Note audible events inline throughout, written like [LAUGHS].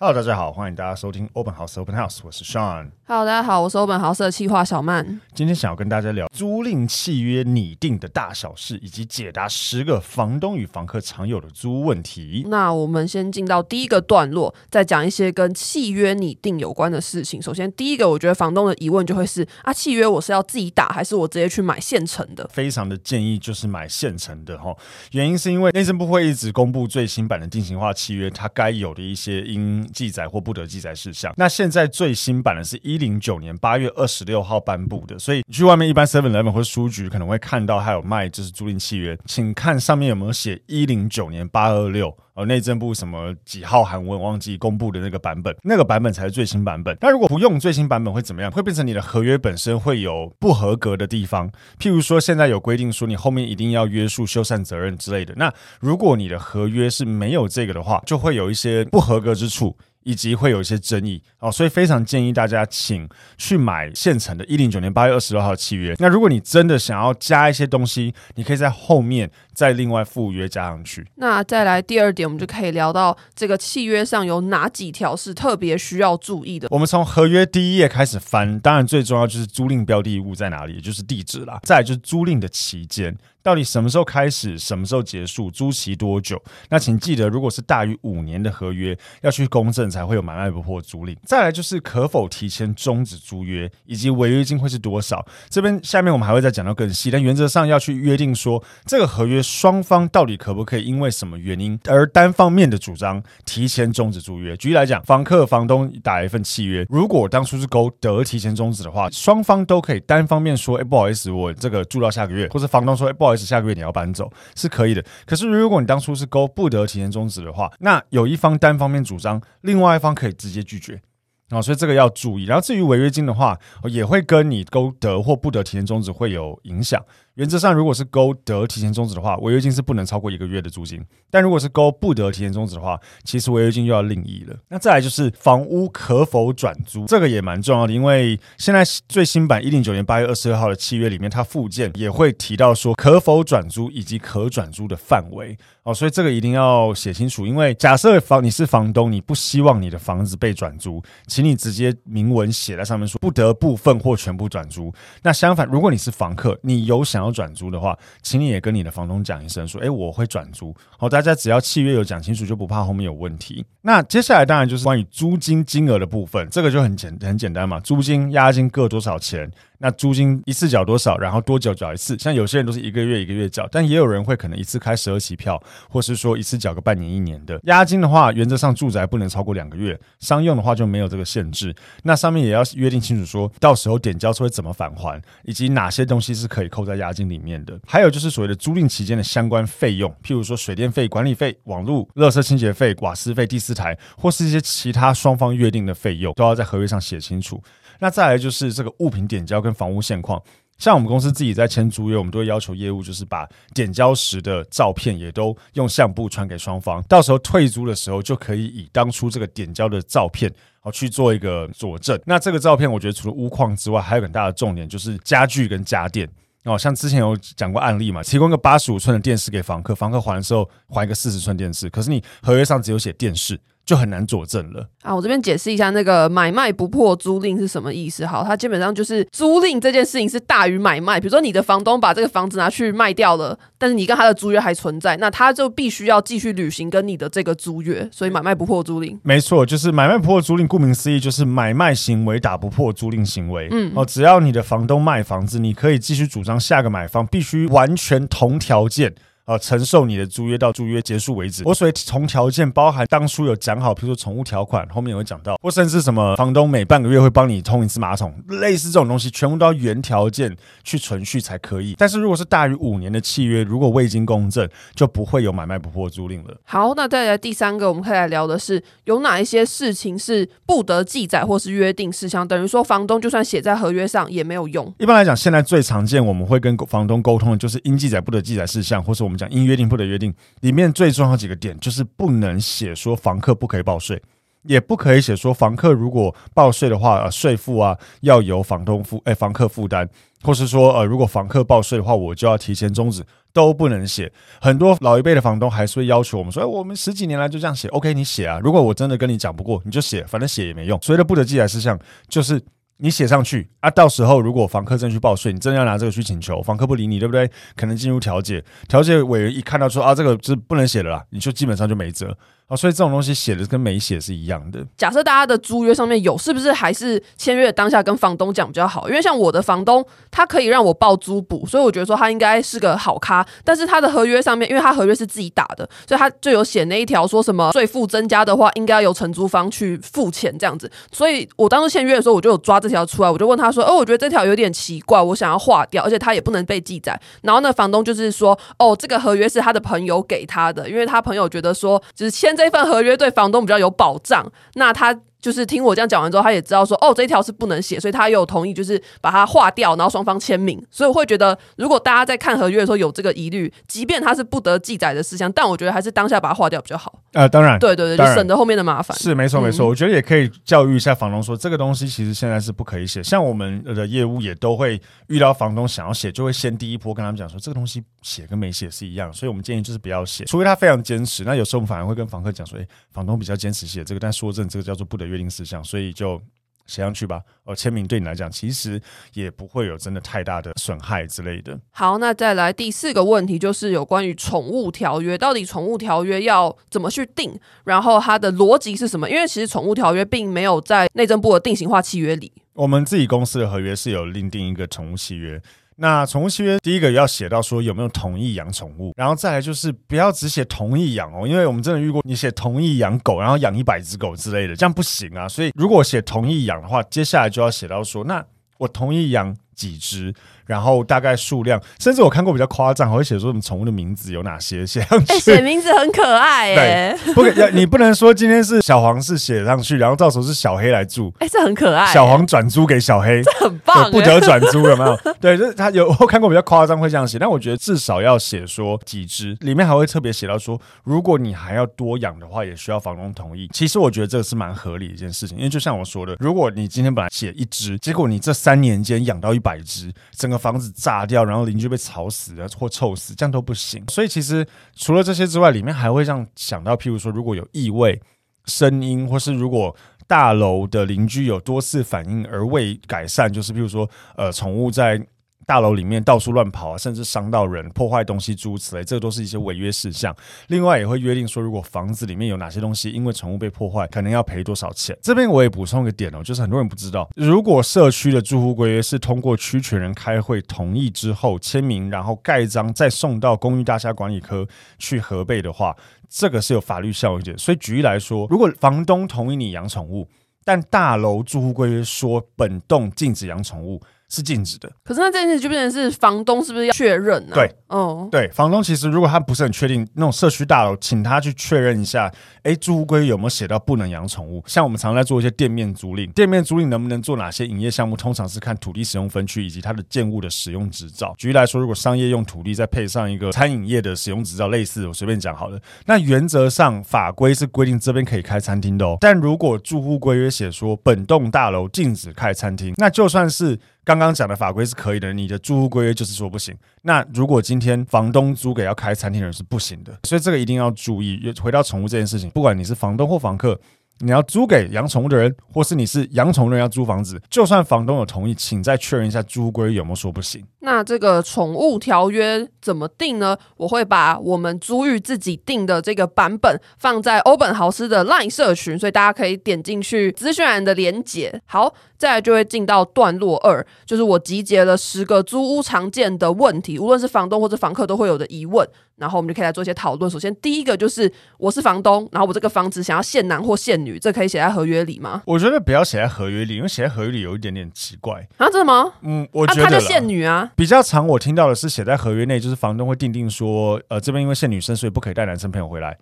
Hello，大家好，欢迎大家收听 Open House Open House，我是 Sean。Hello，大家好，我是 Open House 的企划小曼。今天想要跟大家聊租赁契约拟定的大小事，以及解答十个房东与房客常有的租屋问题。那我们先进到第一个段落，再讲一些跟契约拟定有关的事情。首先，第一个，我觉得房东的疑问就会是：啊，契约我是要自己打，还是我直接去买现成的？非常的建议就是买现成的哈，原因是因为内政部会一直公布最新版的定型化契约，它该有的一些应记载或不得记载事项。那现在最新版的是一零九年八月二十六号颁布的，所以你去外面一般 Seven Eleven 或者书局可能会看到它有卖就是租赁契约，请看上面有没有写一零九年八二六，呃，内政部什么几号函文忘记公布的那个版本，那个版本才是最新版本。那如果不用最新版本会怎么样？会变成你的合约本身会有不合格的地方，譬如说现在有规定说你后面一定要约束修缮责任之类的。那如果你的合约是没有这个的话，就会有一些不合格之处。以及会有一些争议哦，所以非常建议大家请去买现成的，一零九年八月二十六号契约。那如果你真的想要加一些东西，你可以在后面再另外附约加上去。那再来第二点，我们就可以聊到这个契约上有哪几条是特别需要注意的。我们从合约第一页开始翻，当然最重要就是租赁标的物在哪里，也就是地址啦。再来就是租赁的期间。到底什么时候开始，什么时候结束，租期多久？那请记得，如果是大于五年的合约，要去公证才会有买卖不破租赁。再来就是可否提前终止租约，以及违约金会是多少。这边下面我们还会再讲到更细，但原则上要去约定说，这个合约双方到底可不可以因为什么原因而单方面的主张提前终止租约。举例来讲，房客房东打一份契约，如果当初是勾得提前终止的话，双方都可以单方面说，哎，不好意思，我这个住到下个月，或者房东说，哎，不好意思。下个月你要搬走是可以的，可是如果你当初是勾不得提前终止的话，那有一方单方面主张，另外一方可以直接拒绝啊，所以这个要注意。然后至于违约金的话，也会跟你勾得或不得提前终止会有影响。原则上，如果是勾得提前终止的话，违约金是不能超过一个月的租金；但如果是勾不得提前终止的话，其实违约金又要另议了。那再来就是房屋可否转租，这个也蛮重要的，因为现在最新版一零九年八月二十二号的契约里面，它附件也会提到说可否转租以及可转租的范围哦，所以这个一定要写清楚。因为假设房你是房东，你不希望你的房子被转租，请你直接明文写在上面说不得部分或全部转租。那相反，如果你是房客，你有想要转租的话，请你也跟你的房东讲一声，说，哎，我会转租。好，大家只要契约有讲清楚，就不怕后面有问题。那接下来当然就是关于租金金额的部分，这个就很简很简单嘛，租金押金各多少钱？那租金一次缴多少？然后多久缴一次？像有些人都是一个月一个月缴，但也有人会可能一次开十二期票，或是说一次缴个半年一年的。押金的话，原则上住宅不能超过两个月，商用的话就没有这个限制。那上面也要约定清楚，说到时候点交是会怎么返还，以及哪些东西是可以扣在押金里面的。还有就是所谓的租赁期间的相关费用，譬如说水电费、管理费、网络、垃圾清洁费、瓦斯费、第四台，或是一些其他双方约定的费用，都要在合约上写清楚。那再来就是这个物品点交跟房屋现况，像我们公司自己在签租约，我们都会要求业务就是把点交时的照片也都用相簿传给双方，到时候退租的时候就可以以当初这个点交的照片好去做一个佐证。那这个照片我觉得除了屋况之外，还有很大的重点就是家具跟家电哦，像之前有讲过案例嘛，提供个八十五寸的电视给房客，房客还的时候还一个四十寸电视，可是你合约上只有写电视。就很难佐证了啊！我这边解释一下，那个买卖不破租赁是什么意思？好，它基本上就是租赁这件事情是大于买卖。比如说你的房东把这个房子拿去卖掉了，但是你跟他的租约还存在，那他就必须要继续履行跟你的这个租约。所以买卖不破租赁，没错，就是买卖不破租赁。顾名思义，就是买卖行为打不破租赁行为。嗯，哦，只要你的房东卖房子，你可以继续主张下个买方必须完全同条件。呃承受你的租约到租约结束为止。我所谓从条件包含当初有讲好，比如说宠物条款，后面也会讲到，或甚至什么房东每半个月会帮你通一次马桶，类似这种东西，全部都要原条件去存续才可以。但是如果是大于五年的契约，如果未经公证，就不会有买卖不破租赁了。好，那再来第三个，我们可以来聊的是有哪一些事情是不得记载或是约定事项，等于说房东就算写在合约上也没有用。一般来讲，现在最常见我们会跟房东沟通的就是应记载不得记载事项，或是我们讲应约定不得约定。里面最重要几个点就是不能写说房客不可以报税，也不可以写说房客如果报税的话，呃，税负啊要由房东负，哎，房客负担，或是说呃，如果房客报税的话，我就要提前终止，都不能写。很多老一辈的房东还是会要求我们说，哎，我们十几年来就这样写，OK，你写啊。如果我真的跟你讲不过，你就写，反正写也没用。所谓的不得记载事项就是。你写上去啊，到时候如果房客真去报税，你真的要拿这个去请求，房客不理你，对不对？可能进入调解，调解委员一看到说啊，这个是不能写的啦，你就基本上就没辙。啊，所以这种东西写的跟没写是一样的。假设大家的租约上面有，是不是还是签约当下跟房东讲比较好？因为像我的房东，他可以让我报租补，所以我觉得说他应该是个好咖。但是他的合约上面，因为他合约是自己打的，所以他就有写那一条说什么税负增加的话，应该要由承租方去付钱这样子。所以我当时签约的时候，我就有抓这条出来，我就问他说：“哦，我觉得这条有点奇怪，我想要划掉，而且他也不能被记载。”然后那房东就是说：“哦，这个合约是他的朋友给他的，因为他朋友觉得说，就是签这份合约对。”房东比较有保障，那他。就是听我这样讲完之后，他也知道说，哦，这一条是不能写，所以他有同意，就是把它划掉，然后双方签名。所以我会觉得，如果大家在看合约的时候有这个疑虑，即便它是不得记载的事项，但我觉得还是当下把它划掉比较好。呃，当然，对对对，就省得后面的麻烦。是没错没错，嗯，我觉得也可以教育一下房东说，这个东西其实现在是不可以写。像我们的业务也都会遇到房东想要写，就会先第一波跟他们讲说，这个东西写跟没写是一样，所以我们建议就是不要写，除非他非常坚持。那有时候我们反而会跟房客讲说，哎，房东比较坚持写这个，但说真，这个叫做不得约定事项，所以。就写上去吧，哦，签名对你来讲其实也不会有真的太大的损害之类的。好，那再来第四个问题，就是有关于宠物条约，到底宠物条约要怎么去定？然后它的逻辑是什么？因为其实宠物条约并没有在内政部的定型化契约里，我们自己公司的合约是有另定一个宠物契约。那宠物契约第一个要写到说有没有同意养宠物，然后再来就是不要只写同意养哦，因为我们真的遇过你写同意养狗，然后养一百只狗之类的，这样不行啊。所以如果写同意养的话，接下来就要写到说，那我同意养几只。然后大概数量，甚至我看过比较夸张，会写说什么宠物的名字有哪些写上去。哎，写名字很可爱 [LAUGHS] 哎。不可，你不能说今天是小黄是写上去，然后到时候是小黑来住。哎，这很可爱。小黄转租给小黑，这很棒。不得转租有没有？对，就是他有我看过比较夸张会这样写，但我觉得至少要写说几只，里面还会特别写到说，如果你还要多养的话，也需要房东同意。其实我觉得这个是蛮合理的一件事情，因为就像我说的，如果你今天本来写一只，结果你这三年间养到一百百只，整个房子炸掉。然后邻居被吵死了或臭死，这样都不行。所以其实除了这些之外，里面还会让想到，譬如说，如果有异味、声音，或是如果大楼的邻居有多次反应而未改善，就是譬如说，呃，宠物在。大楼里面到处乱跑啊，甚至伤到人、破坏东西诸如此类，这都是一些违约事项。另外也会约定说，如果房子里面有哪些东西因为宠物被破坏，可能要赔多少钱。这边我也补充一个点哦，就是很多人不知道，如果社区的住户规约是通过区权人开会同意之后签名，然后盖章再送到公寓大厦管理科去核备的话，这个是有法律效益的。所以举例来说，如果房东同意你养宠物，但大楼住户规约说本栋禁止养宠物。是禁止的，可是那这件事就变成是房东是不是要确认呢？对，哦，对，房东其实如果他不是很确定那种社区大楼，请他去确认一下，哎，住户规有没有写到不能养宠物？像我们常在做一些店面租赁，店面租赁能不能做哪些营业项目？通常是看土地使用分区以及它的建物的使用执照。举例来说，如果商业用土地再配上一个餐饮业的使用执照，类似我随便讲好了，那原则上法规是规定这边可以开餐厅的哦。但如果住户规约写说本栋大楼禁止开餐厅，那就算是。刚刚讲的法规是可以的，你的租屋规约就是说不行。那如果今天房东租给要开餐厅的人是不行的，所以这个一定要注意。回到宠物这件事情，不管你是房东或房客。你要租给养宠物的人，或是你是养宠物的人要租房子，就算房东有同意，请再确认一下租规有没有说不行。那这个宠物条约怎么定呢？我会把我们租寓自己定的这个版本放在欧本豪斯的 LINE 社群，所以大家可以点进去资讯栏的连结。好，再来就会进到段落二，就是我集结了十个租屋常见的问题，无论是房东或者房客都会有的疑问，然后我们就可以来做一些讨论。首先第一个就是我是房东，然后我这个房子想要限男或限女，这可以写在合约里吗？我觉得不要写在合约里，因为写在合约里有一点点奇怪啊，真的吗？嗯，我觉得、啊、他就限女啊，比较常我听到的是写在合约内，就是房东会定定说，呃，这边因为限女生，所以不可以带男生朋友回来。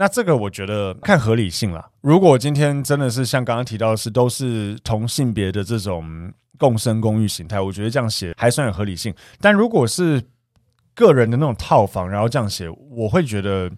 那这个我觉得看合理性啦。如果今天真的是像刚刚提到的是都是同性别的这种共生公寓形态，我觉得这样写还算有合理性。但如果是个人的那种套房，然后这样写，我会觉得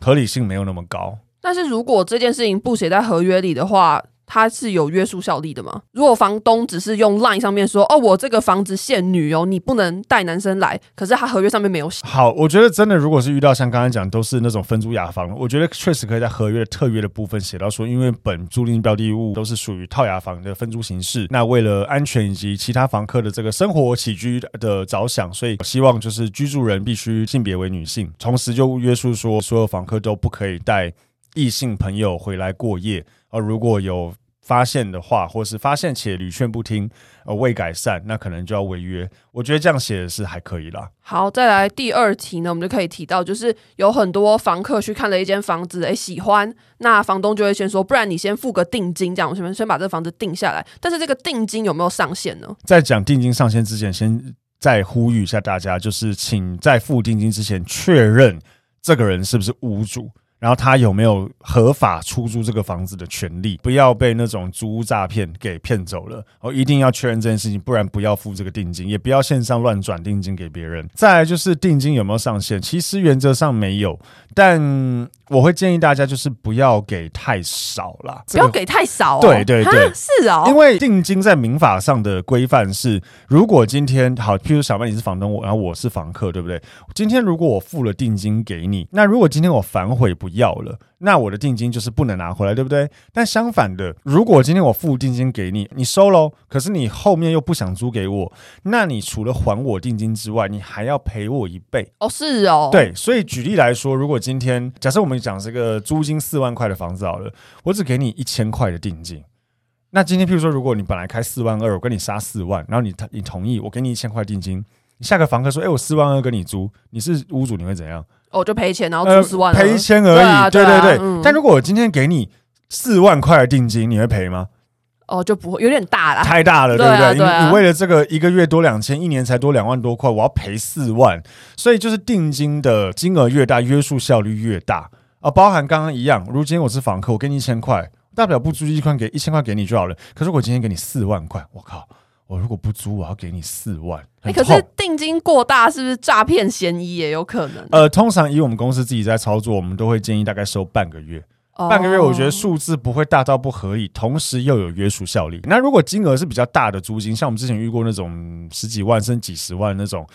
合理性没有那么高。但是如果这件事情不写在合约里的话，它是有约束效力的吗？如果房东只是用 line 上面说，哦，我这个房子限女哦，你不能带男生来，可是他合约上面没有写。好，我觉得真的，如果是遇到像刚才讲都是那种分租雅房，我觉得确实可以在合约的特约的部分写到说，因为本租赁标的物都是属于套雅房的分租形式，那为了安全以及其他房客的这个生活起居的着想，所以希望就是居住人必须性别为女性，同时就约束说所有房客都不可以带异性朋友回来过夜，而如果有发现的话，或是发现且屡劝不听，呃，未改善，那可能就要违约。我觉得这样写的是还可以啦。好，再来第二题呢，我们就可以提到，就是有很多房客去看了一间房子，诶，喜欢，那房东就会先说，不然你先付个定金，这样我们先把这个房子定下来。但是这个定金有没有上限呢？在讲定金上限之前，先再呼吁一下大家，就是请在付定金之前确认这个人是不是屋主。然后他有没有合法出租这个房子的权利？不要被那种租屋诈骗给骗走了哦！一定要确认这件事情，不然不要付这个定金，也不要线上乱转定金给别人。再来就是定金有没有上限？其实原则上没有，但。我会建议大家就是不要给太少啦，不要给太少哦。对对对，是哦。因为定金在民法上的规范是，如果今天好，譬如小曼你是房东，我然后我是房客，对不对？今天如果我付了定金给你，那如果今天我反悔不要了。那我的定金就是不能拿回来，对不对？但相反的，如果今天我付定金给你，你收喽，可是你后面又不想租给我，那你除了还我定金之外，你还要赔我一倍。哦，是哦。对，所以举例来说，如果今天假设我们讲这个租金四万块的房子好了，我只给你一千块的定金，那今天譬如说，如果你本来开四万二，我跟你杀四万，然后你你同意，我给你一千块定金，下个房客说，哎，我四万二跟你租，你是屋主，你会怎样？哦，就赔钱，然后出四万，赔钱而已。对对对。但如果我今天给你四万块的定金，你会赔吗？哦，就不会，有点大了，太大了，对不对？你你为了这个一个月多两千，一年才多两万多块，我要赔四万，所以就是定金的金额越大，约束效率越大啊。包含刚刚一样，如今天我是房客，我给你一千块，大不了不租一块给一千块给你就好了。可是我今天给你四万块，我靠！我如果不租，我要给你四万。哎、欸，可是定金过大，是不是诈骗嫌疑也有可能？呃，通常以我们公司自己在操作，我们都会建议大概收半个月。哦、半个月，我觉得数字不会大到不合理，同时又有约束效力。那如果金额是比较大的租金，像我们之前遇过那种十几万甚至几十万那种，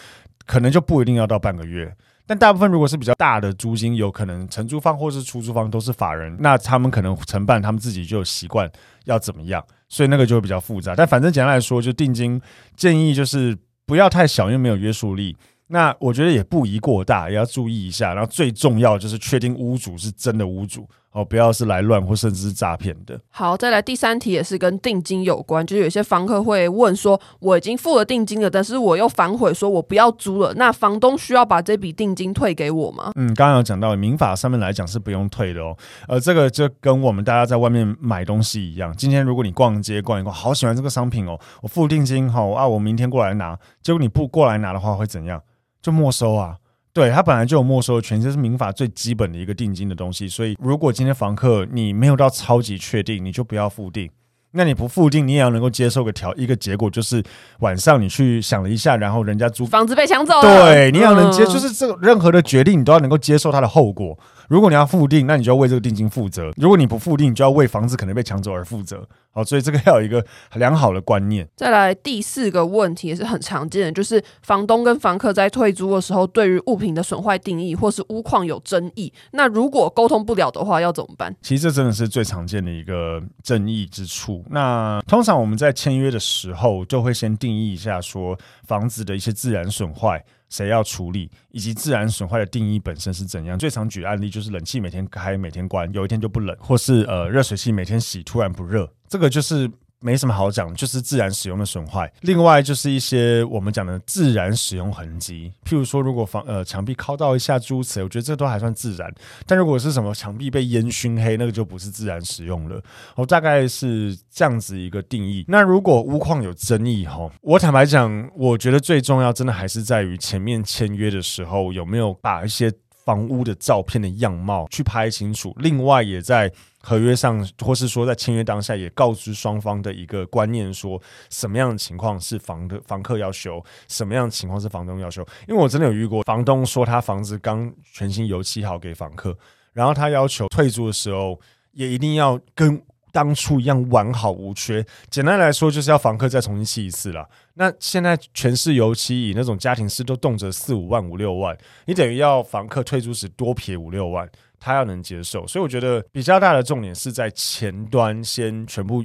可能就不一定要到半个月。但大部分如果是比较大的租金，有可能承租方或是出租方都是法人，那他们可能承办，他们自己就有习惯要怎么样。所以那个就会比较复杂，但反正简单来说，就定金建议就是不要太小，因为没有约束力。那我觉得也不宜过大，也要注意一下。然后最重要就是确定屋主是真的屋主。哦，不要是来乱或甚至是诈骗的。好，再来第三题也是跟定金有关，就是有些房客会问说，我已经付了定金了，但是我又反悔说我不要租了，那房东需要把这笔定金退给我吗？嗯，刚刚有讲到民法上面来讲是不用退的哦。呃，这个就跟我们大家在外面买东西一样，今天如果你逛街逛一逛，好喜欢这个商品哦，我付定金好啊，我明天过来拿，结果你不过来拿的话会怎样？就没收啊。对，他本来就有没收的权，这是民法最基本的一个定金的东西。所以，如果今天房客你没有到超级确定，你就不要付定。那你不付定，你也要能够接受个条一个结果，就是晚上你去想了一下，然后人家租房子被抢走了。对，你要能接，就是这个任何的决定，你都要能够接受它的后果。如果你要付定，那你就要为这个定金负责；如果你不付定，你就要为房子可能被抢走而负责。好，所以这个要有一个良好的观念。再来第四个问题也是很常见的，就是房东跟房客在退租的时候，对于物品的损坏定义或是屋况有争议。那如果沟通不了的话，要怎么办？其实这真的是最常见的一个争议之处。那通常我们在签约的时候，就会先定义一下，说房子的一些自然损坏。谁要处理，以及自然损坏的定义本身是怎样？最常举案例就是冷气每天开每天关，有一天就不冷，或是呃热水器每天洗突然不热，这个就是没什么好讲，就是自然使用的损坏。另外就是一些我们讲的自然使用痕迹，譬如说，如果房呃墙壁敲到一下诸如此类，我觉得这都还算自然。但如果是什么墙壁被烟熏黑，那个就不是自然使用了。我大概是这样子一个定义。那如果屋况有争议哈，我坦白讲，我觉得最重要真的还是在于前面签约的时候有没有把一些房屋的照片的样貌去拍清楚。另外也在。合约上，或是说在签约当下，也告知双方的一个观念，说什么样的情况是房的房客要修，什么样的情况是房东要修。因为我真的有遇过，房东说他房子刚全新油漆好给房客，然后他要求退租的时候，也一定要跟当初一样完好无缺。简单来说，就是要房客再重新砌一次了。那现在全市油漆，以那种家庭式都动辄四五万、五六万，你等于要房客退租时多撇五六万。他要能接受，所以我觉得比较大的重点是在前端先全部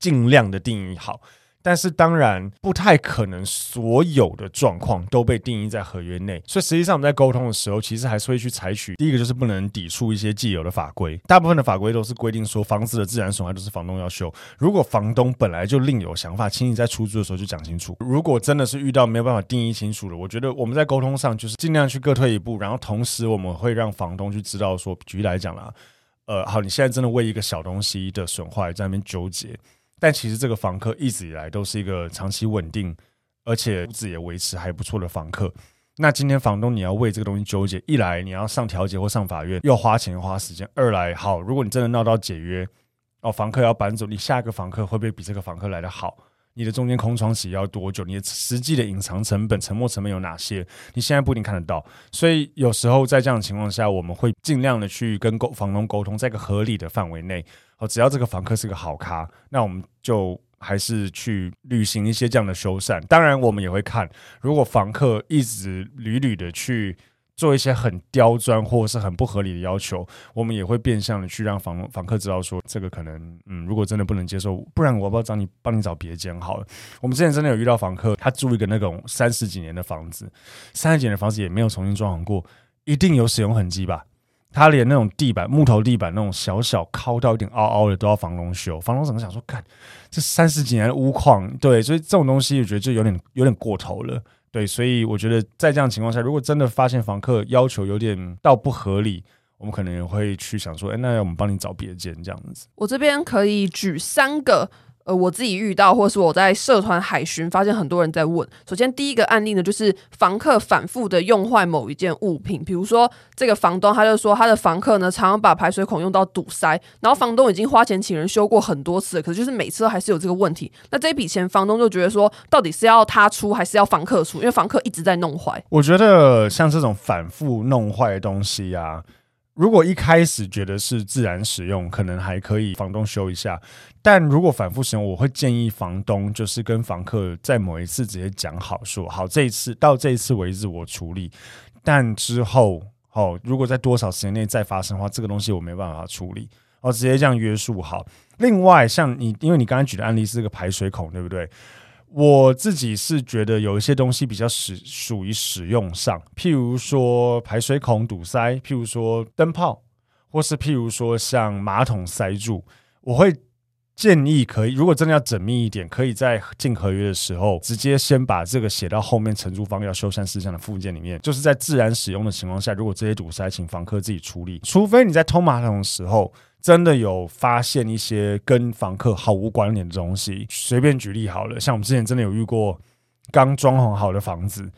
尽量的定义好。但是当然不太可能所有的状况都被定义在合约内，所以实际上我们在沟通的时候，其实还是会去采取第一个就是不能抵触一些既有的法规。大部分的法规都是规定说房子的自然损坏都是房东要修。如果房东本来就另有想法，请你在出租的时候就讲清楚。如果真的是遇到没有办法定义清楚的，我觉得我们在沟通上就是尽量去各退一步，然后同时我们会让房东去知道说，举例来讲啦，呃，好，你现在真的为一个小东西的损坏在那边纠结。但其实这个房客一直以来都是一个长期稳定，而且屋子也维持还不错的房客。那今天房东你要为这个东西纠结，一来你要上调解或上法院，又花钱花时间；二来好，如果你真的闹到解约，哦，房客要搬走，你下一个房客会不会比这个房客来的好？你的中间空窗期要多久？你的实际的隐藏成本、沉没成本有哪些？你现在不一定看得到。所以有时候在这样的情况下，我们会尽量的去跟沟房东沟通，在一个合理的范围内。哦只要这个房客是个好咖，那我们就还是去履行一些这样的修缮。当然，我们也会看，如果房客一直屡屡的去做一些很刁钻或者是很不合理的要求，我们也会变相的去让房房客知道说，这个可能，嗯，如果真的不能接受，不然我要不要找你帮你找别间好了。我们之前真的有遇到房客，他租一个那种三十几年的房子，三十几年的房子也没有重新装潢过，一定有使用痕迹吧？他连那种地板、木头地板那种小小抠到一点凹凹的都要房东修，房东怎么想说？看这三十几年的屋况，对，所以这种东西我觉得就有点有点过头了，对，所以我觉得在这样情况下，如果真的发现房客要求有点到不合理，我们可能也会去想说，哎，那我们帮你找别间这样子。我这边可以举三个。呃，我自己遇到，或是我在社团海巡发现很多人在问。首先，第一个案例呢，就是房客反复的用坏某一件物品，比如说这个房东他就说他的房客呢，常常把排水孔用到堵塞，然后房东已经花钱请人修过很多次，可是就是每次都还是有这个问题。那这笔钱，房东就觉得说，到底是要他出还是要房客出？因为房客一直在弄坏。我觉得像这种反复弄坏的东西啊。如果一开始觉得是自然使用，可能还可以房东修一下。但如果反复使用，我会建议房东就是跟房客在某一次直接讲好，说好这一次到这一次为止我处理，但之后哦，如果在多少时间内再发生的话，这个东西我没办法处理，哦，直接这样约束好。另外，像你，因为你刚才举的案例是个排水孔，对不对？我自己是觉得有一些东西比较使属于使用上，譬如说排水孔堵塞，譬如说灯泡，或是譬如说像马桶塞住，我会建议可以，如果真的要缜密一点，可以在进合约的时候直接先把这个写到后面承租方要修缮事项的附件里面，就是在自然使用的情况下，如果这些堵塞，请房客自己处理，除非你在通马桶的时候。真的有发现一些跟房客毫无关联的东西，随便举例好了，像我们之前真的有遇过刚装潢好的房子。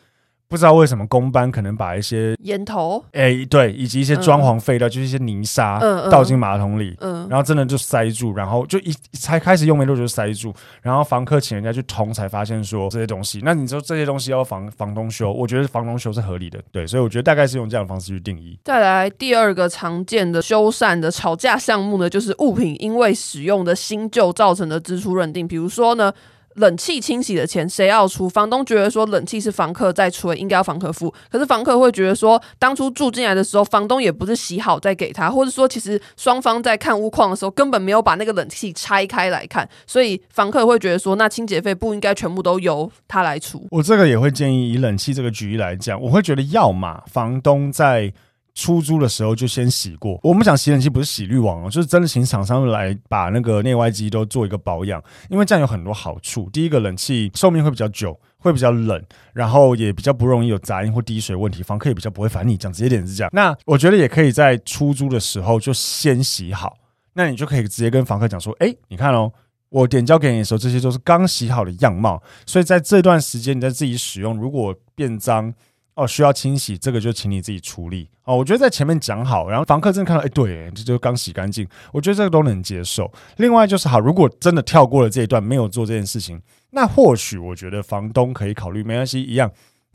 不知道为什么工班可能把一些烟头，哎、欸，对，以及一些装潢废料，嗯、就是一些泥沙，倒进马桶里，嗯，然后真的就塞住，然后就一才开始用没多久就塞住，然后房客请人家去通，才发现说这些东西。那你说这些东西要房房东修，我觉得房东修是合理的，对，所以我觉得大概是用这样的方式去定义。再来第二个常见的修缮的吵架项目呢，就是物品因为使用的新旧造成的支出认定，比如说呢。冷气清洗的钱谁要出？房东觉得说冷气是房客在出，应该要房客付。可是房客会觉得说，当初住进来的时候，房东也不是洗好再给他，或者说其实双方在看屋况的时候，根本没有把那个冷气拆开来看，所以房客会觉得说，那清洁费不应该全部都由他来出。我这个也会建议，以冷气这个举例来讲，我会觉得，要么房东在出租的时候就先洗过。我们讲洗冷气不是洗滤网哦，就是真的请厂商来把那个内外机都做一个保养，因为这样有很多好处。第一个，冷气寿命会比较久，会比较冷，然后也比较不容易有杂音或滴水问题，房客也比较不会烦你。讲直接点是这样。那我觉得也可以在出租的时候就先洗好，那你就可以直接跟房客讲说：“哎，你看哦，我点交给你的时候，这些都是刚洗好的样貌。所以在这段时间你在自己使用，如果变脏。”哦，需要清洗，这个就请你自己处理哦。我觉得在前面讲好，然后房客真的看到，哎，对，这就刚洗干净，我觉得这个都能接受。另外就是好，如果真的跳过了这一段，没有做这件事情，那或许我觉得房东可以考虑，没关系，一样，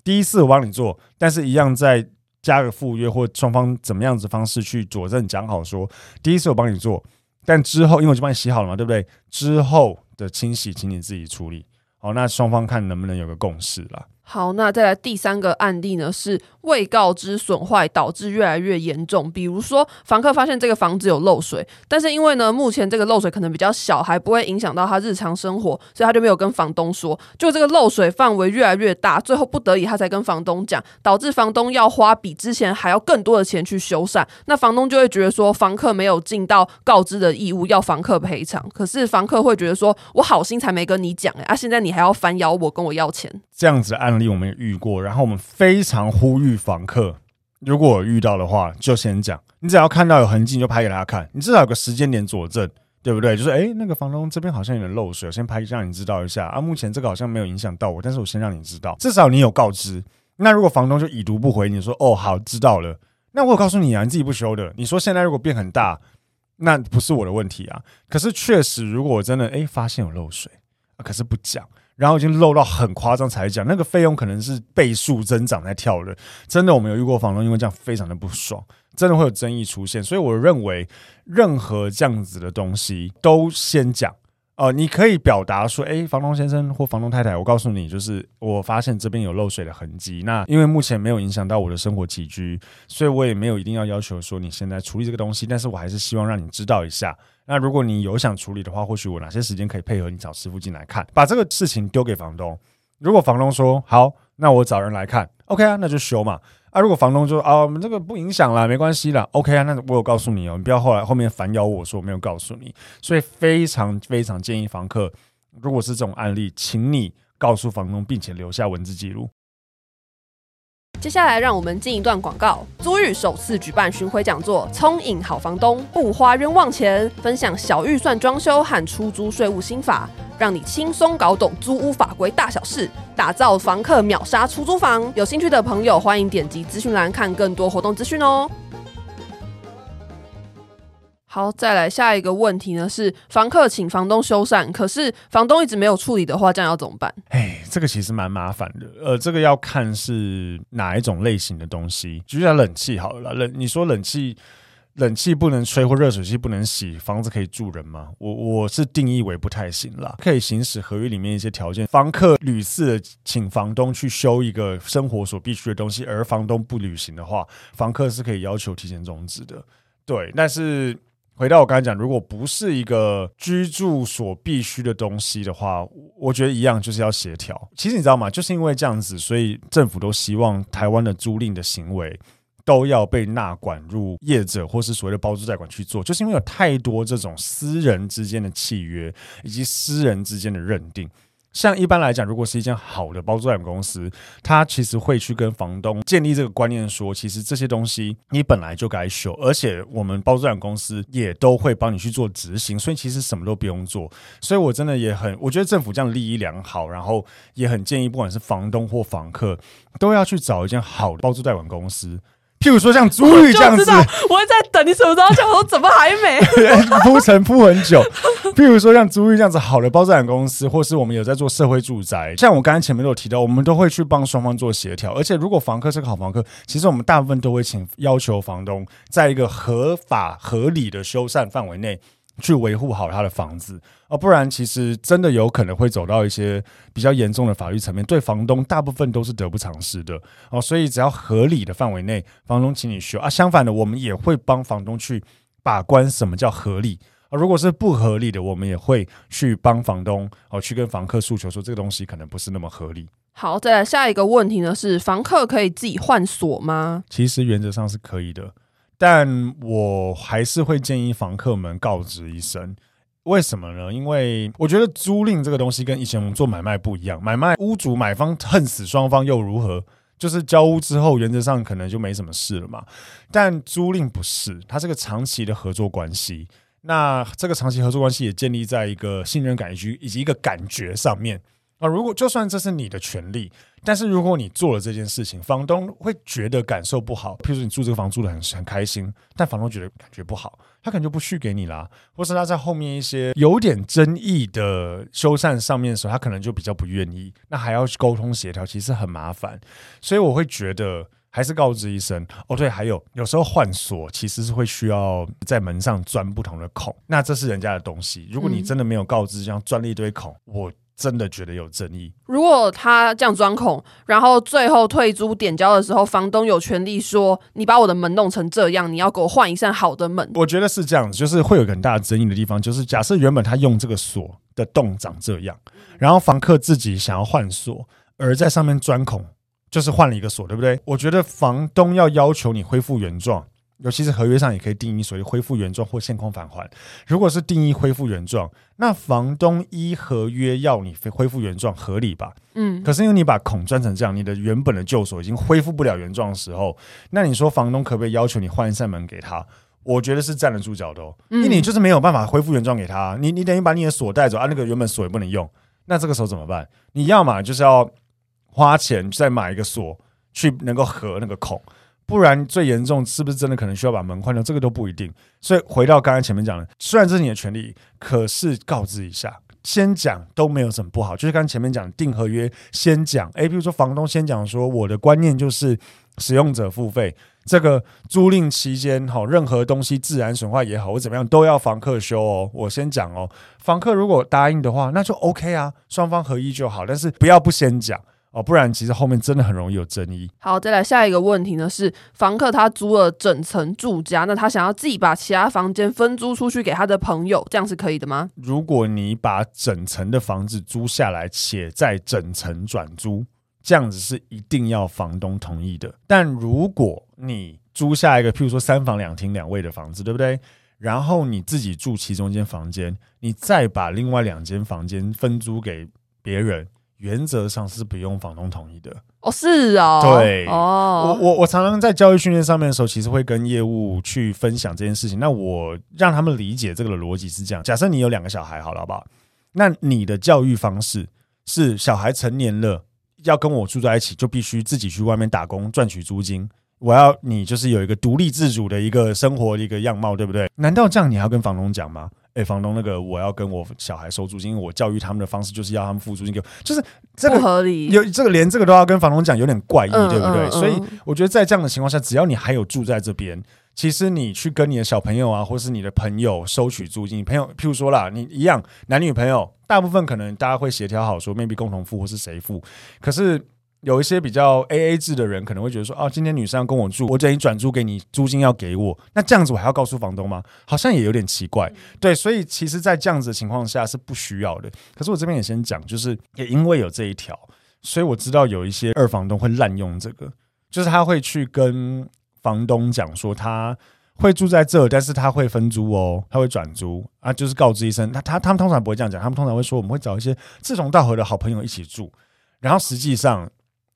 第一次我帮你做，但是一样再加个赴约或双方怎么样子方式去佐证讲好说，第一次我帮你做，但之后因为我就帮你洗好了嘛，对不对？之后的清洗请你自己处理。好，那双方看能不能有个共识了。好，那再来第三个案例呢，是未告知损坏导致越来越严重。比如说，房客发现这个房子有漏水，但是因为呢，目前这个漏水可能比较小，还不会影响到他日常生活，所以他就没有跟房东说。就这个漏水范围越来越大，最后不得已他才跟房东讲，导致房东要花比之前还要更多的钱去修缮。那房东就会觉得说，房客没有尽到告知的义务，要房客赔偿。可是房客会觉得说，我好心才没跟你讲哎，啊，现在你还要反咬我，跟我要钱。这样子的例我们也遇过，然后我们非常呼吁房客，如果遇到的话，就先讲。你只要看到有痕迹，你就拍给大家看。你至少有个时间点佐证，对不对？就是诶，那个房东这边好像有点漏水，我先拍让你知道一下啊。目前这个好像没有影响到我，但是我先让你知道，至少你有告知。那如果房东就已读不回，你说哦好知道了，那我有告诉你啊，你自己不修的。你说现在如果变很大，那不是我的问题啊。可是确实，如果我真的诶发现有漏水，啊，可是不讲。然后已经漏到很夸张才讲，那个费用可能是倍数增长在跳的。真的，我们有遇过房东，因为这样非常的不爽，真的会有争议出现。所以我认为，任何这样子的东西都先讲。哦、呃，你可以表达说，诶，房东先生或房东太太，我告诉你，就是我发现这边有漏水的痕迹。那因为目前没有影响到我的生活起居，所以我也没有一定要要求说你现在处理这个东西。但是我还是希望让你知道一下。那如果你有想处理的话，或许我哪些时间可以配合你找师傅进来看，把这个事情丢给房东。如果房东说好，那我找人来看，OK 啊，那就修嘛。啊，如果房东说啊，我们这个不影响啦，没关系啦，OK 啊，那我有告诉你哦，你不要后来后面反咬我说我没有告诉你。所以非常非常建议房客，如果是这种案例，请你告诉房东，并且留下文字记录。接下来，让我们进一段广告。租寓首次举办巡回讲座，聪颖好房东，不花冤枉钱，分享小预算装修和出租税务心法，让你轻松搞懂租屋法规大小事，打造房客秒杀出租房。有兴趣的朋友，欢迎点击资讯栏看更多活动资讯哦。好，再来下一个问题呢，是房客请房东修缮，可是房东一直没有处理的话，这样要怎么办？哎，这个其实蛮麻烦的。呃，这个要看是哪一种类型的东西。举例讲冷气好了，冷你说冷气，冷气不能吹或热水器不能洗，房子可以住人吗？我我是定义为不太行了。可以行使合约里面一些条件，房客屡次请房东去修一个生活所必需的东西，而房东不履行的话，房客是可以要求提前终止的。对，但是。回到我刚才讲，如果不是一个居住所必须的东西的话，我觉得一样就是要协调。其实你知道吗？就是因为这样子，所以政府都希望台湾的租赁的行为都要被纳管入业者或是所谓的包租代管去做，就是因为有太多这种私人之间的契约以及私人之间的认定。像一般来讲，如果是一间好的包租代管公司，他其实会去跟房东建立这个观念，说其实这些东西你本来就该修，而且我们包租代管公司也都会帮你去做执行，所以其实什么都不用做。所以我真的也很，我觉得政府这样利益良好，然后也很建议，不管是房东或房客，都要去找一间好的包租代管公司。譬如说像租玉这样子，我会在等你什么时候讲，我说怎么还没 [LAUGHS] 铺陈铺很久。譬如说像租玉这样子好的包租代公司，或是我们有在做社会住宅，像我刚才前面都有提到，我们都会去帮双方做协调。而且如果房客是个好房客，其实我们大部分都会请要求房东在一个合法合理的修缮范围内。去维护好他的房子，而不然其实真的有可能会走到一些比较严重的法律层面，对房东大部分都是得不偿失的哦。所以只要合理的范围内，房东请你修啊。相反的，我们也会帮房东去把关什么叫合理啊，如果是不合理的，我们也会去帮房东哦，去跟房客诉求说这个东西可能不是那么合理。好，再来下一个问题呢，是房客可以自己换锁吗？其实原则上是可以的，但我还是会建议房客们告知一声。为什么呢？因为我觉得租赁这个东西跟以前我们做买卖不一样，买卖屋主买方恨死双方又如何？就是交屋之后，原则上可能就没什么事了嘛。但租赁不是，它是个长期的合作关系。那这个长期合作关系也建立在一个信任感以及以及一个感觉上面。啊，如果就算这是你的权利，但是如果你做了这件事情，房东会觉得感受不好。譬如说你住这个房住的很很开心，但房东觉得感觉不好，他可能就不续给你啦，或是他在后面一些有点争议的修缮上面的时候，他可能就比较不愿意，那还要去沟通协调，其实很麻烦。所以我会觉得还是告知一声哦。对，还有有时候换锁其实是会需要在门上钻不同的孔，那这是人家的东西，如果你真的没有告知，这样钻了一堆孔，我。真的觉得有争议。如果他这样钻孔，然后最后退租点交的时候，房东有权利说：“你把我的门弄成这样，你要给我换一扇好的门。”我觉得是这样子，就是会有个很大的争议的地方，就是假设原本他用这个锁的洞长这样，然后房客自己想要换锁，而在上面钻孔，就是换了一个锁，对不对？我觉得房东要要求你恢复原状。尤其是合约上也可以定义所谓恢复原状或现况返还。如果是定义恢复原状，那房东依合约要你恢复原状合理吧？嗯。可是因为你把孔钻成这样，你的原本的旧锁已经恢复不了原状的时候，那你说房东可不可以要求你换一扇门给他？我觉得是站得住脚的哦。因为你就是没有办法恢复原状给他，你你等于把你的锁带走啊，那个原本锁也不能用，那这个时候怎么办？你要嘛就是要花钱再买一个锁去能够合那个孔。不然最严重是不是真的可能需要把门换掉？这个都不一定。所以回到刚才前面讲的，虽然这是你的权利，可是告知一下，先讲都没有什么不好。就是刚前面讲订合约，先讲。诶，比如说房东先讲说，我的观念就是使用者付费。这个租赁期间，哈，任何东西自然损坏也好，我怎么样都要房客修哦。我先讲哦，房客如果答应的话，那就 OK 啊，双方合意就好。但是不要不先讲。哦，不然其实后面真的很容易有争议。好，再来下一个问题呢，是房客他租了整层住家，那他想要自己把其他房间分租出去给他的朋友，这样是可以的吗？如果你把整层的房子租下来，且在整层转租，这样子是一定要房东同意的。但如果你租下一个，譬如说三房两厅两卫的房子，对不对？然后你自己住其中一间房间，你再把另外两间房间分租给别人。原则上是不用房东同意的哦，是哦，对哦，我我我常常在教育训练上面的时候，其实会跟业务去分享这件事情。那我让他们理解这个的逻辑是这样：假设你有两个小孩，好了，好不好？那你的教育方式是小孩成年了要跟我住在一起，就必须自己去外面打工赚取租金。我要你就是有一个独立自主的一个生活的一个样貌，对不对？难道这样你还要跟房东讲吗？哎，房东，那个我要跟我小孩收租金，因为我教育他们的方式就是要他们付租金给我，就是这个不合理。有这个连这个都要跟房东讲，有点怪异，嗯、对不对？所以我觉得在这样的情况下，只要你还有住在这边，其实你去跟你的小朋友啊，或是你的朋友收取租金，朋友譬如说啦，你一样男女朋友，大部分可能大家会协调好说，maybe 共同付或是谁付，可是。有一些比较 A A 制的人可能会觉得说，哦，今天女生要跟我住，我等于转租给你，租金要给我，那这样子我还要告诉房东吗？好像也有点奇怪。对，所以其实，在这样子的情况下是不需要的。可是我这边也先讲，就是也因为有这一条，所以我知道有一些二房东会滥用这个，就是他会去跟房东讲说，他会住在这，但是他会分租哦，他会转租啊，就是告知一声。他他他们通常不会这样讲，他们通常会说，我们会找一些志同道合的好朋友一起住，然后实际上。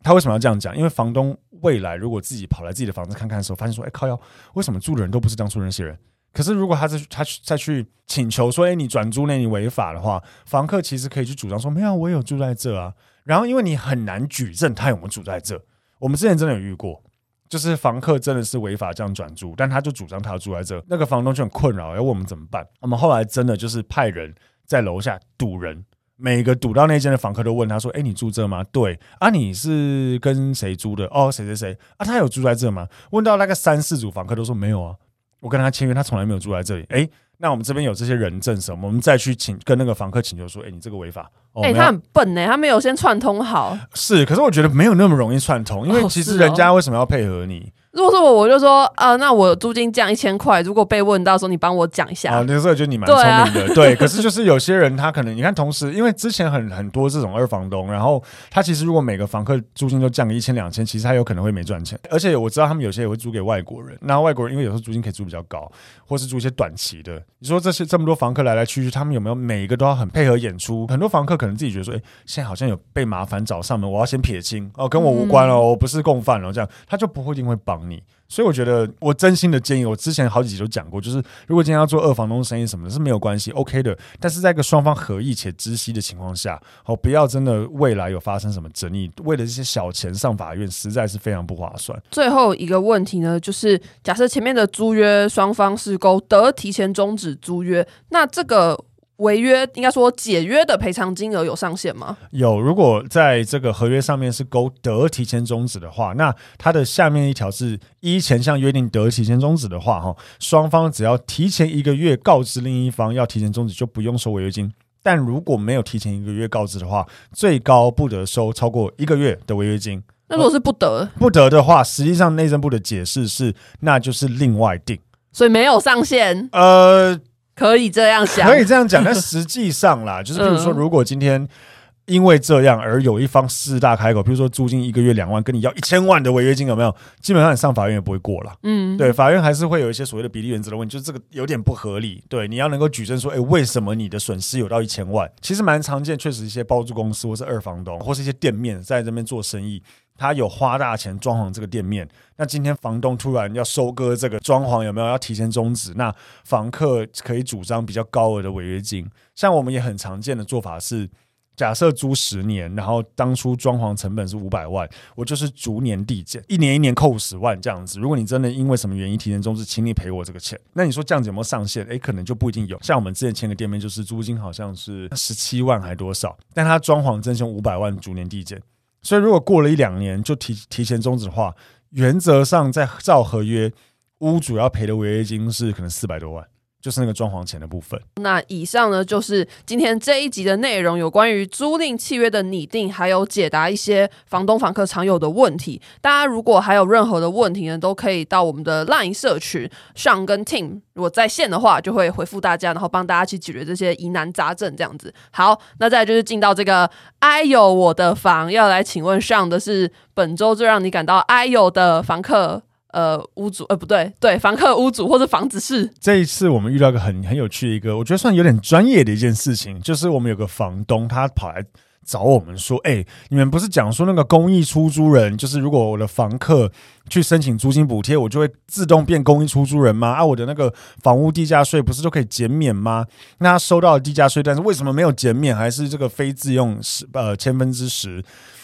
他为什么要这样讲？因为房东未来如果自己跑来自己的房子看看的时候，发现说：“哎，靠要，为什么住的人都不是当初那些人？”可是如果他再 [LAUGHS] 他再去请求说：“哎，你转租那你违法的话，房客其实可以去主张说：‘没有，我有住在这啊。’然后因为你很难举证他有没有住在这。我们之前真的有遇过，就是房客真的是违法这样转租，但他就主张他住在这，那个房东就很困扰，要问我们怎么办？我们后来真的就是派人在楼下堵人。每个堵到那间的房客都问他说：“哎，你住这吗？”“对。”“啊，你是跟谁租的？”“哦，谁谁谁。”“啊，他有住在这吗？”问到那个三四组房客都说没有啊，我跟他签约，他从来没有住在这里。哎，那我们这边有这些人证什么？我们再去请跟那个房客请求说：“哎，你这个违法。哦”哎，他很笨呢，他没有先串通好。是，可是我觉得没有那么容易串通，因为其实人家为什么要配合你？如果是我，我就说，呃，那我租金降一千块。如果被问到说，你帮我讲一下。啊，那时候觉得你蛮聪明的，[LAUGHS] 对。可是就是有些人他可能，你看，同时因为之前很很多这种二房东，然后他其实如果每个房客租金都降个一千两千，其实他有可能会没赚钱。而且我知道他们有些也会租给外国人，那外国人因为有时候租金可以租比较高，或是租一些短期的。你说这些这么多房客来来去去，他们有没有每一个都要很配合演出？很多房客可能自己觉得说，哎，现在好像有被麻烦找上门，我要先撇清哦，跟我无关哦，我不是共犯哦，这样他就不会一定会帮你。所以我觉得，我真心的建议，我之前好几集都讲过，就是如果今天要做二房东生意什么的，是没有关系，OK 的。但是在一个双方合意且知悉的情况下，哦，不要真的未来有发生什么争议，为了这些小钱上法院，实在是非常不划算。最后一个问题呢，就是假设前面的租约双方是勾得提前终止租约，那这个。违约应该说解约的赔偿金额有上限吗？有，如果在这个合约上面是勾得提前终止的话，那它的下面一条是依前项约定得提前终止的话，哈，双方只要提前一个月告知另一方要提前终止，就不用收违约金。但如果没有提前一个月告知的话，最高不得收超过一个月的违约金。那如果是不得不得的话，实际上内政部的解释是，那就是另外定，所以没有上限。呃。可以这样想，可以这样讲，但实际上啦，就是比如说，如果今天因为这样而有一方势大开口，比如说租金一个月两万，跟你要一千万的违约金，有没有？基本上你上法院也不会过了。嗯，对，法院还是会有一些所谓的比例原则的问题，就是这个有点不合理。对，你要能够举证说，哎，为什么你的损失有到一千万？其实蛮常见，确实一些包租公司或是二房东或是一些店面在这边做生意。他有花大钱装潢这个店面，那今天房东突然要收割这个装潢，有没有要提前终止？那房客可以主张比较高额的违约金。像我们也很常见的做法是，假设租十年，然后当初装潢成本是五百万，我就是逐年递减，一年一年扣五十万这样子。如果你真的因为什么原因提前终止，请你赔我这个钱。那你说这样子有没有上限？诶，可能就不一定有。像我们之前签个店面，就是租金好像是十七万还多少，但他装潢真是五百万逐年递减。所以，如果过了一两年就提提前终止的话，原则上在照合约，屋主要赔的违约金是可能四百多万。就是那个装潢钱的部分。那以上呢，就是今天这一集的内容，有关于租赁契约的拟定，还有解答一些房东房客常有的问题。大家如果还有任何的问题呢，都可以到我们的 LINE 社群上跟 Team，如果在线的话，就会回复大家，然后帮大家去解决这些疑难杂症。这样子。好，那再就是进到这个哎呦我的房，要来请问上的是本周最让你感到哎呦的房客。呃，屋主呃不对，对房客屋主或者房子是这一次我们遇到一个很很有趣的一个，我觉得算有点专业的一件事情，就是我们有个房东他跑来找我们说，哎、你们不是讲说那个公益出租人，就是如果我的房客去申请租金补贴，我就会自动变公益出租人吗？啊，我的那个房屋地价税不是都可以减免吗？那他收到地价税，但是为什么没有减免，还是这个非自用十呃千分之十？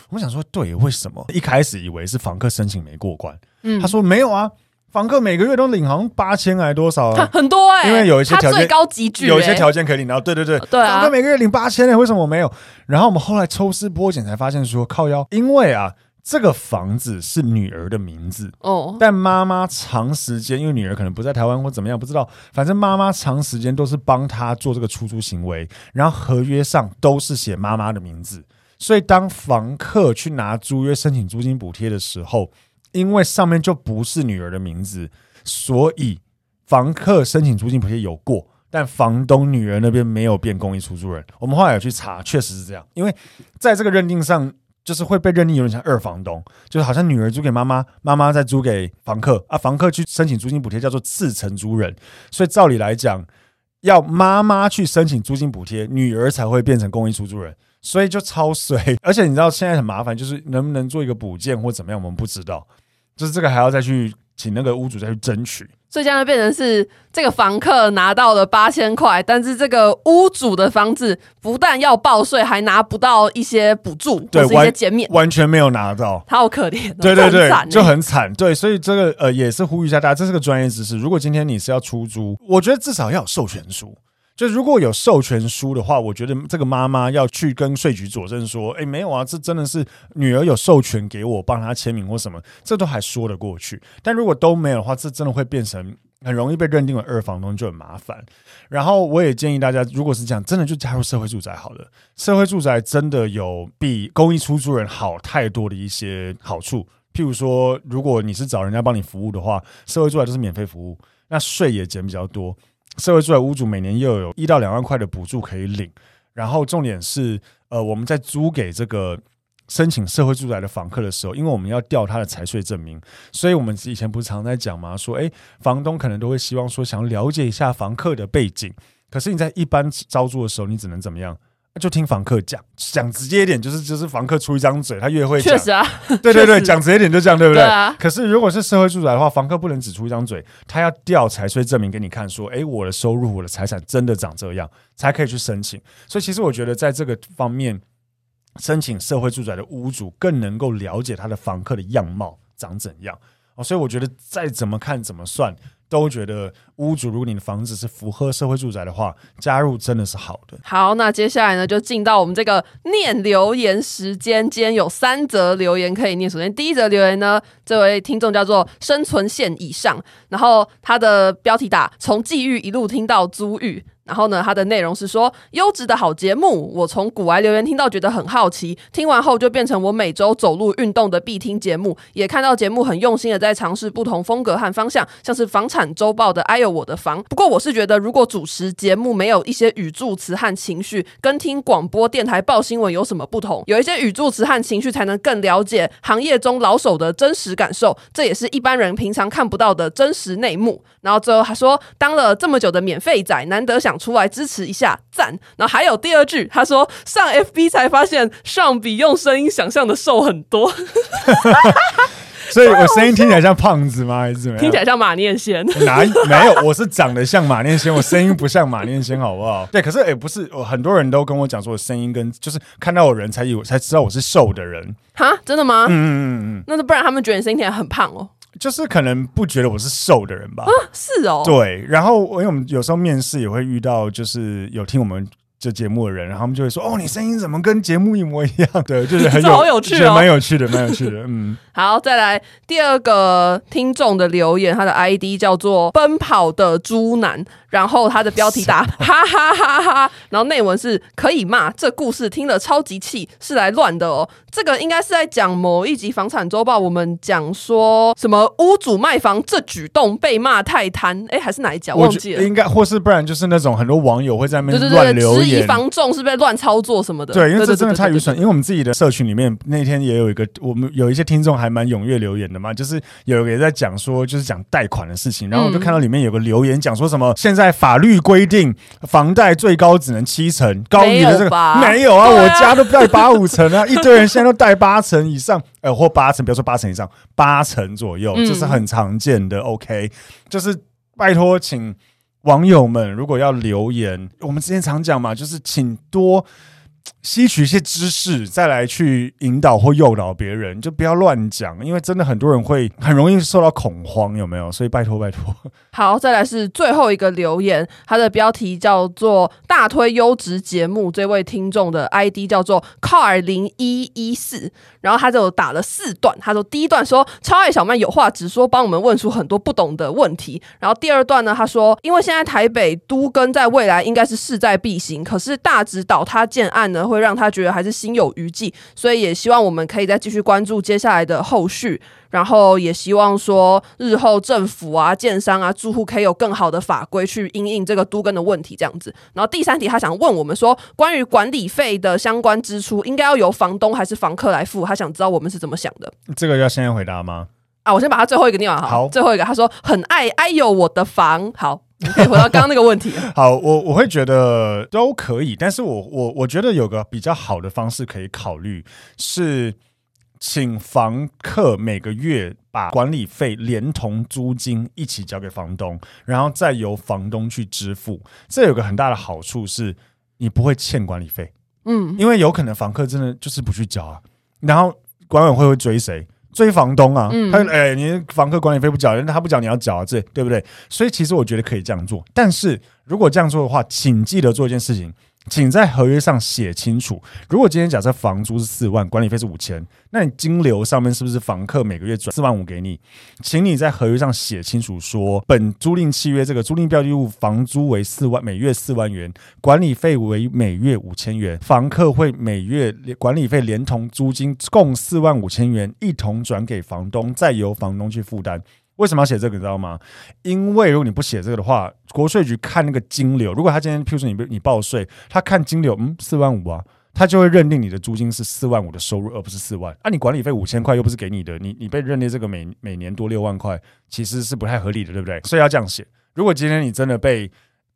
我们想说，对，为什么？一开始以为是房客申请没过关。嗯，他说没有啊，房客每个月都领好像八千还多少啊，[LAUGHS] 很多哎、欸，因为有一些条件，最高级距、欸，有一些条件可以领到。对对对，对啊，房客每个月领八千呢，为什么我没有？然后我们后来抽丝剥茧才发现说靠腰，因为啊，这个房子是女儿的名字哦，但妈妈长时间因为女儿可能不在台湾或怎么样，不知道，反正妈妈长时间都是帮她做这个出租行为，然后合约上都是写妈妈的名字。所以，当房客去拿租约申请租金补贴的时候，因为上面就不是女儿的名字，所以房客申请租金补贴有过，但房东女儿那边没有变公益出租人。我们后来有去查，确实是这样。因为在这个认定上，就是会被认定有点像二房东，就是好像女儿租给妈妈，妈妈再租给房客啊，房客去申请租金补贴叫做次承租人。所以照理来讲，要妈妈去申请租金补贴，女儿才会变成公益出租人。所以就超衰，[LAUGHS] 而且你知道现在很麻烦，就是能不能做一个补件或怎么样，我们不知道，就是这个还要再去请那个屋主再去争取。所以现在变成是这个房客拿到了八千块，但是这个屋主的房子不但要报税，还拿不到一些补助对是一些减免，完全没有拿到，他好可怜，对对对，就很惨。对，所以这个呃也是呼吁一下大家，这是个专业知识。如果今天你是要出租，我觉得至少要有授权书。就如果有授权书的话，我觉得这个妈妈要去跟税局佐证说，哎，没有啊，这真的是女儿有授权给我帮她签名或什么，这都还说得过去。但如果都没有的话，这真的会变成很容易被认定为二房东，就很麻烦。然后我也建议大家，如果是这样，真的就加入社会住宅好了。社会住宅真的有比公益出租人好太多的一些好处。譬如说，如果你是找人家帮你服务的话，社会住宅都是免费服务，那税也减比较多。社会住宅屋主每年又有一到两万块的补助可以领。然后重点是，呃，我们在租给这个申请社会住宅的房客的时候，因为我们要调他的财税证明，所以我们以前不是常在讲嘛？说，哎，房东可能都会希望说，想了解一下房客的背景。可是你在一般招租的时候，你只能怎么样？就听房客讲，讲直接一点，就是就是房客出一张嘴，他越会讲。确实啊，对对对，讲直接一点就这样，对不对？对啊。可是如果是社会住宅的话，房客不能只出一张嘴，他要调财税证明给你看，说，哎，我的收入、我的财产真的长这样，才可以去申请。所以其实我觉得，在这个方面，申请社会住宅的屋主更能够了解他的房客的样貌长怎样。哦，所以我觉得再怎么看怎么算。都觉得屋主，如果你的房子是符合社会住宅的话，加入真的是好的。好，那接下来呢，就进到我们这个念留言时间。今天有三则留言可以念。首先，第一则留言呢，这位听众叫做生存线以上，然后他的标题打从寄遇一路听到租遇。然后呢，它的内容是说优质的好节目，我从古来留言听到觉得很好奇，听完后就变成我每周走路运动的必听节目。也看到节目很用心的在尝试不同风格和方向，像是房产周报的“哎呦我的房”。不过我是觉得，如果主持节目没有一些语助词和情绪，跟听广播电台报新闻有什么不同？有一些语助词和情绪，才能更了解行业中老手的真实感受。这也是一般人平常看不到的真实内幕。然后最后他说，当了这么久的免费仔，难得想。出来支持一下，赞！然后还有第二句，他说上 FB 才发现上比用声音想象的瘦很多，[LAUGHS] 所以我声音听起来像胖子吗？还是怎么样？听起来像马念先？哪没有？我是长得像马念先，我声音不像马念先，好不好？对，可是也不是，很多人都跟我讲说，我声音跟就是看到我人才有才知道我是瘦的人。哈，真的吗？嗯嗯嗯嗯，那不然他们觉得你声音听起来很胖哦。就是可能不觉得我是瘦的人吧？啊，是哦。对，然后因为我们有时候面试也会遇到，就是有听我们这节目的人，然后他们就会说：“哦，你声音怎么跟节目一模一样？” [LAUGHS] 对，就是很有好有趣哦，蛮有趣的，蛮有趣的。嗯，[LAUGHS] 好，再来第二个听众的留言，他的 ID 叫做“奔跑的猪男”。然后他的标题打 [LAUGHS] 哈哈哈哈，然后内文是可以骂，这故事听了超级气，是来乱的哦。这个应该是在讲某一集房产周报，我们讲说什么屋主卖房这举动被骂太贪，哎，还是哪一集？忘记了，应该或是不然就是那种很多网友会在那边乱留言，质疑房仲是不是乱操作什么的。对，因为这真的太愚蠢。因为我们自己的社群里面那天也有一个，我们有一些听众还蛮踊跃留言的嘛，就是有一个也在讲说，就是讲贷款的事情，然后我就看到里面有个留言讲说什么现在法律规定房贷最高只能七成，高于的这个没有，没有啊，啊，我家都贷八五成啊，[LAUGHS] 一堆人现在都贷八成以上，呃，或八成，不要说八成以上，八成左右，这是很常见的。OK，就是拜托，请网友们如果要留言，我们之前常讲嘛，就是请多。吸取一些知识，再来去引导或诱导别人，就不要乱讲，因为真的很多人会很容易受到恐慌，有没有？所以拜托拜托。好，再来是最后一个留言，他的标题叫做“大推优质节目”，这位听众的 ID 叫做 car 零一一四，然后他就打了四段，他说第一段说超爱小曼有话直说，帮我们问出很多不懂的问题，然后第二段呢，他说因为现在台北都跟在未来应该是势在必行，可是大直倒塌建案呢，会让他觉得还是心有余悸，所以也希望我们可以再继续关注接下来的后续，然后也希望说日后政府啊、建商啊、住户可以有更好的法规去因应这个都更的问题，这样子。然后第三题，他想问我们说，关于管理费的相关支出，应该要由房东还是房客来付？他想知道我们是怎么想的。这个要先回答吗？啊，我先把他最后一个念完好。好，最后一个他说很爱哎呦我的房，好。你可以回到刚刚那个问题。[LAUGHS] 好，我我会觉得都可以，但是我我我觉得有个比较好的方式可以考虑，是请房客每个月把管理费连同租金一起交给房东，然后再由房东去支付。这有个很大的好处是，你不会欠管理费。嗯，因为有可能房客真的就是不去交啊，然后管委会会追谁？追房东啊，嗯、他哎、欸，你房客管理费不缴，那他不缴你要缴啊，这对不对？所以其实我觉得可以这样做，但是如果这样做的话，请记得做一件事情。请在合约上写清楚，如果今天假设房租是四万，管理费是五千，那你金流上面是不是房客每个月转四万五给你？请你在合约上写清楚说，本租赁契约这个租赁标的物房租为四万，每月四万元，管理费为每月五千元，房客会每月管理费连同租金共四万五千元一同转给房东，再由房东去负担。为什么要写这个？你知道吗？因为如果你不写这个的话，国税局看那个金流，如果他今天譬如说你你报税，他看金流，嗯，四万五啊，他就会认定你的租金是四万五的收入，而不是四万。啊，你管理费五千块又不是给你的，你你被认定这个每每年多六万块，其实是不太合理的，对不对？所以要这样写。如果今天你真的被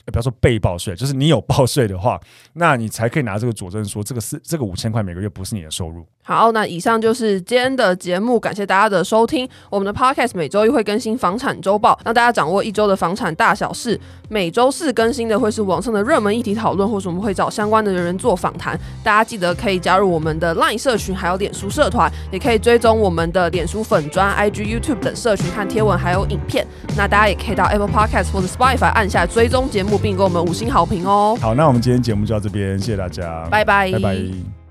不要说被报税，就是你有报税的话，那你才可以拿这个佐证说这个是这个五千块每个月不是你的收入。好，那以上就是今天的节目，感谢大家的收听。我们的 Podcast 每周一会更新房产周报，让大家掌握一周的房产大小事。每周四更新的会是网上的热门议题讨论，或是我们会找相关的人做访谈。大家记得可以加入我们的 LINE 社群，还有脸书社团，也可以追踪我们的脸书粉砖、IG、YouTube 等社群看贴文，还有影片。那大家也可以到 Apple Podcast 或者 Spotify 按下追踪节目，并给我们五星好评哦。好，那我们今天节目就到这边，谢谢大家，拜拜，拜拜。